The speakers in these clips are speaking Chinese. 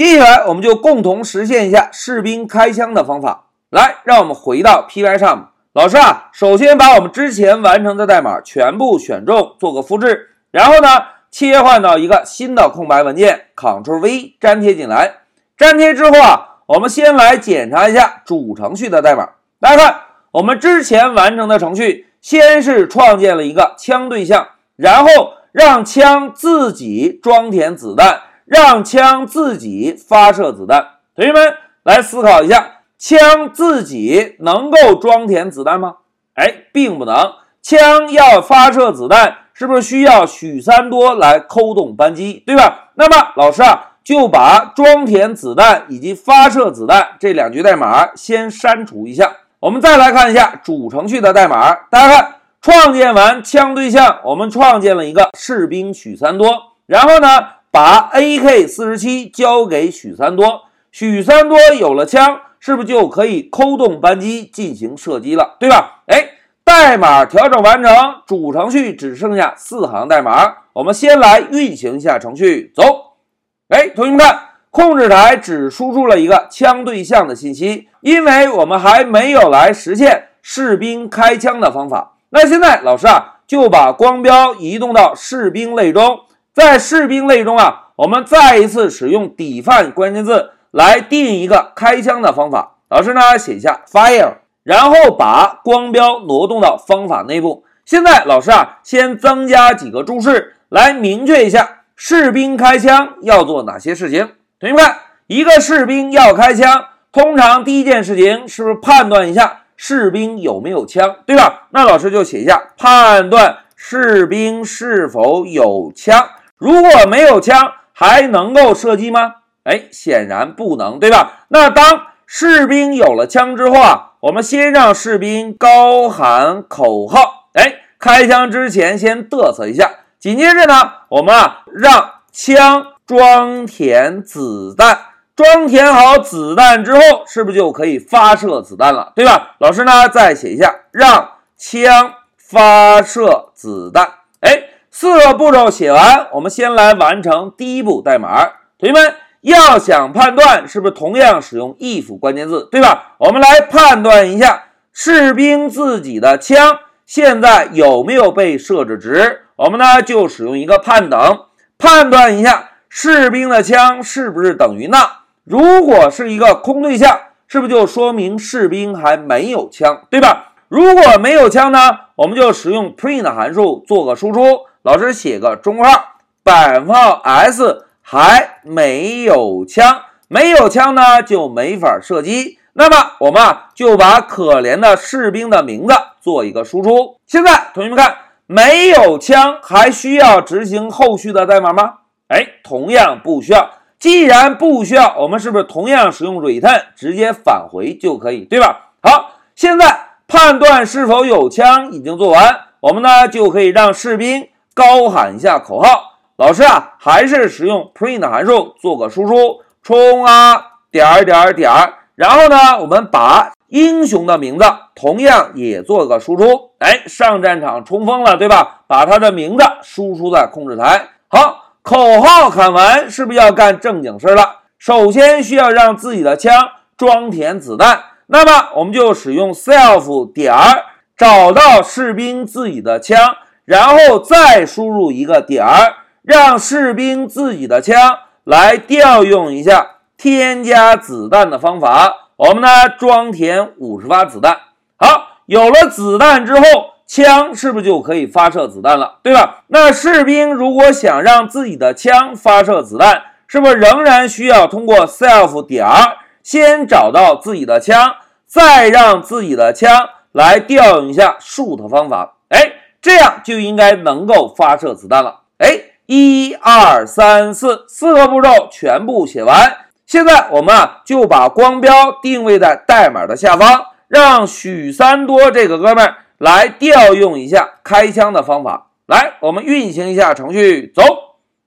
接下来我们就共同实现一下士兵开枪的方法。来，让我们回到 Py 上。老师啊，首先把我们之前完成的代码全部选中，做个复制，然后呢，切换到一个新的空白文件，Ctrl V 粘贴进来。粘贴之后啊，我们先来检查一下主程序的代码。大家看，我们之前完成的程序，先是创建了一个枪对象，然后让枪自己装填子弹，让枪自己发射子弹。同学们来思考一下，枪自己能够装填子弹吗？哎，并不能。枪要发射子弹，是不是需要许三多来扣动扳机，对吧？那么老师啊。就把装填子弹以及发射子弹这两句代码先删除一下。我们再来看一下主程序的代码。大家看，创建完枪对象，我们创建了一个士兵许三多，然后呢，把 AK 四十七交给许三多。许三多有了枪，是不是就可以扣动扳机进行射击了？对吧？哎，代码调整完成，主程序只剩下四行代码。我们先来运行一下程序，走。哎，同学们看，控制台只输出了一个枪对象的信息，因为我们还没有来实现士兵开枪的方法。那现在老师啊，就把光标移动到士兵类中，在士兵类中啊，我们再一次使用 define 关键字来定一个开枪的方法。老师呢，写一下 fire，然后把光标挪动到方法内部。现在老师啊，先增加几个注释来明确一下。士兵开枪要做哪些事情？同学们，一个士兵要开枪，通常第一件事情是不是判断一下士兵有没有枪，对吧？那老师就写一下，判断士兵是否有枪。如果没有枪，还能够射击吗？哎，显然不能，对吧？那当士兵有了枪之后啊，我们先让士兵高喊口号，哎，开枪之前先嘚瑟一下。紧接着呢，我们啊让枪装填子弹，装填好子弹之后，是不是就可以发射子弹了？对吧？老师呢再写一下，让枪发射子弹。四个步骤写完，我们先来完成第一步代码。同学们要想判断，是不是同样使用 if 关键字？对吧？我们来判断一下士兵自己的枪现在有没有被设置值。我们呢就使用一个判等，判断一下士兵的枪是不是等于那。如果是一个空对象，是不是就说明士兵还没有枪，对吧？如果没有枪呢，我们就使用 print 函数做个输出。老师写个中括号，百分号 s 还没有枪，没有枪呢就没法射击。那么我们啊就把可怜的士兵的名字做一个输出。现在同学们看。没有枪还需要执行后续的代码吗？哎，同样不需要。既然不需要，我们是不是同样使用 return 直接返回就可以，对吧？好，现在判断是否有枪已经做完，我们呢就可以让士兵高喊一下口号。老师啊，还是使用 print 函数做个输出，冲啊点点点，然后呢，我们把。英雄的名字同样也做个输出，哎，上战场冲锋了，对吧？把他的名字输出在控制台。好，口号喊完，是不是要干正经事了？首先需要让自己的枪装填子弹，那么我们就使用 self 点儿找到士兵自己的枪，然后再输入一个点儿，让士兵自己的枪来调用一下添加子弹的方法。我们呢装填五十发子弹，好，有了子弹之后，枪是不是就可以发射子弹了，对吧？那士兵如果想让自己的枪发射子弹，是不是仍然需要通过 self 点儿先找到自己的枪，再让自己的枪来调用一下 shoot 方法？这样就应该能够发射子弹了。哎，一二三四，四个步骤全部写完。现在我们啊就把光标定位在代码的下方，让许三多这个哥们儿来调用一下开枪的方法。来，我们运行一下程序，走。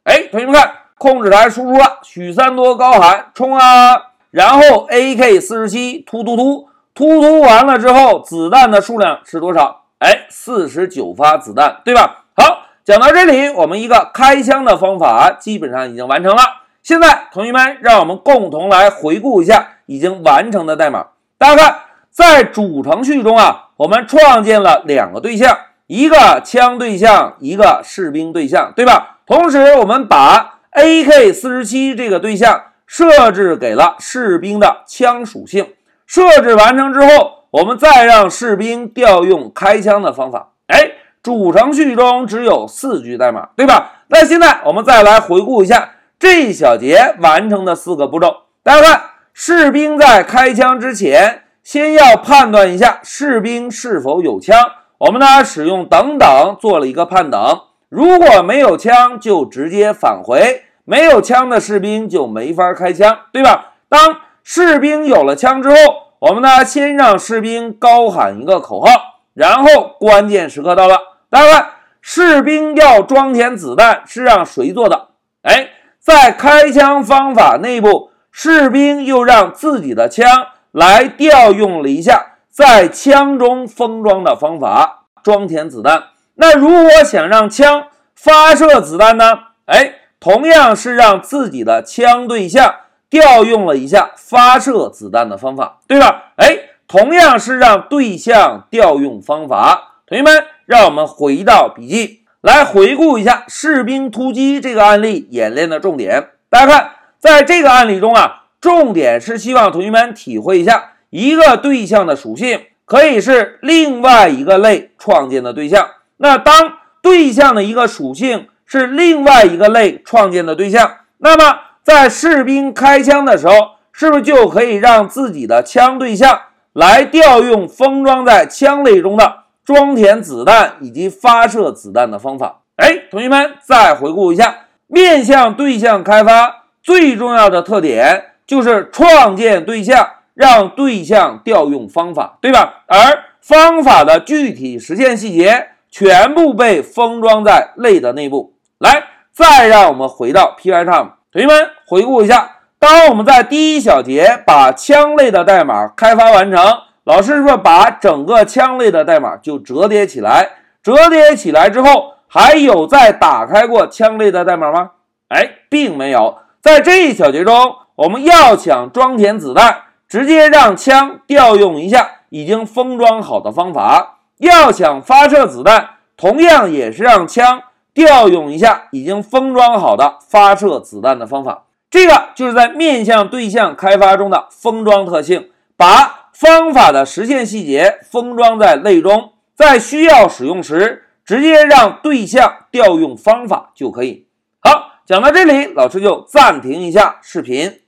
哎，同学们看，控制台输出了许三多高喊冲啊，然后 AK 四十七突突突突突完了之后，子弹的数量是多少？哎，四十九发子弹，对吧？好，讲到这里，我们一个开枪的方法基本上已经完成了。现在，同学们，让我们共同来回顾一下已经完成的代码。大家看，在主程序中啊，我们创建了两个对象，一个枪对象，一个士兵对象，对吧？同时，我们把 AK-47 这个对象设置给了士兵的枪属性。设置完成之后，我们再让士兵调用开枪的方法。哎，主程序中只有四句代码，对吧？那现在我们再来回顾一下这一小节完成的四个步骤。大家看，士兵在开枪之前，先要判断一下士兵是否有枪。我们呢，使用等等做了一个判等。如果没有枪，就直接返回；没有枪的士兵就没法开枪，对吧？当士兵有了枪之后，我们呢先让士兵高喊一个口号，然后关键时刻到了，大家看，士兵要装填子弹是让谁做的？哎，在开枪方法内部，士兵又让自己的枪来调用了一下在枪中封装的方法装填子弹。那如果想让枪发射子弹呢？哎，同样是让自己的枪对象调用了一下发射子弹的方法，对吧？哎，同样是让对象调用方法。同学们，让我们回到笔记来回顾一下士兵突击这个案例演练的重点。大家看，在这个案例中啊，重点是希望同学们体会一下一个对象的属性可以是另外一个类创建的对象。那当对象的一个属性是另外一个类创建的对象，那么在士兵开枪的时候，是不是就可以让自己的枪对象来调用封装在枪类中的装填子弹以及发射子弹的方法？哎，同学们再回顾一下，面向对象开发最重要的特点就是创建对象，让对象调用方法，对吧？而方法的具体实现细节。全部被封装在类的内部。来，再让我们回到 PY 上同学们回顾一下，当我们在第一小节把枪类的代码开发完成，老师是不是把整个枪类的代码就折叠起来？折叠起来之后，还有再打开过枪类的代码吗？哎，并没有。在这一小节中，我们要想装填子弹，直接让枪调用一下已经封装好的方法。要想发射子弹，同样也是让枪调用一下已经封装好的发射子弹的方法。这个就是在面向对象开发中的封装特性，把方法的实现细节封装在类中，在需要使用时直接让对象调用方法就可以。好，讲到这里，老师就暂停一下视频。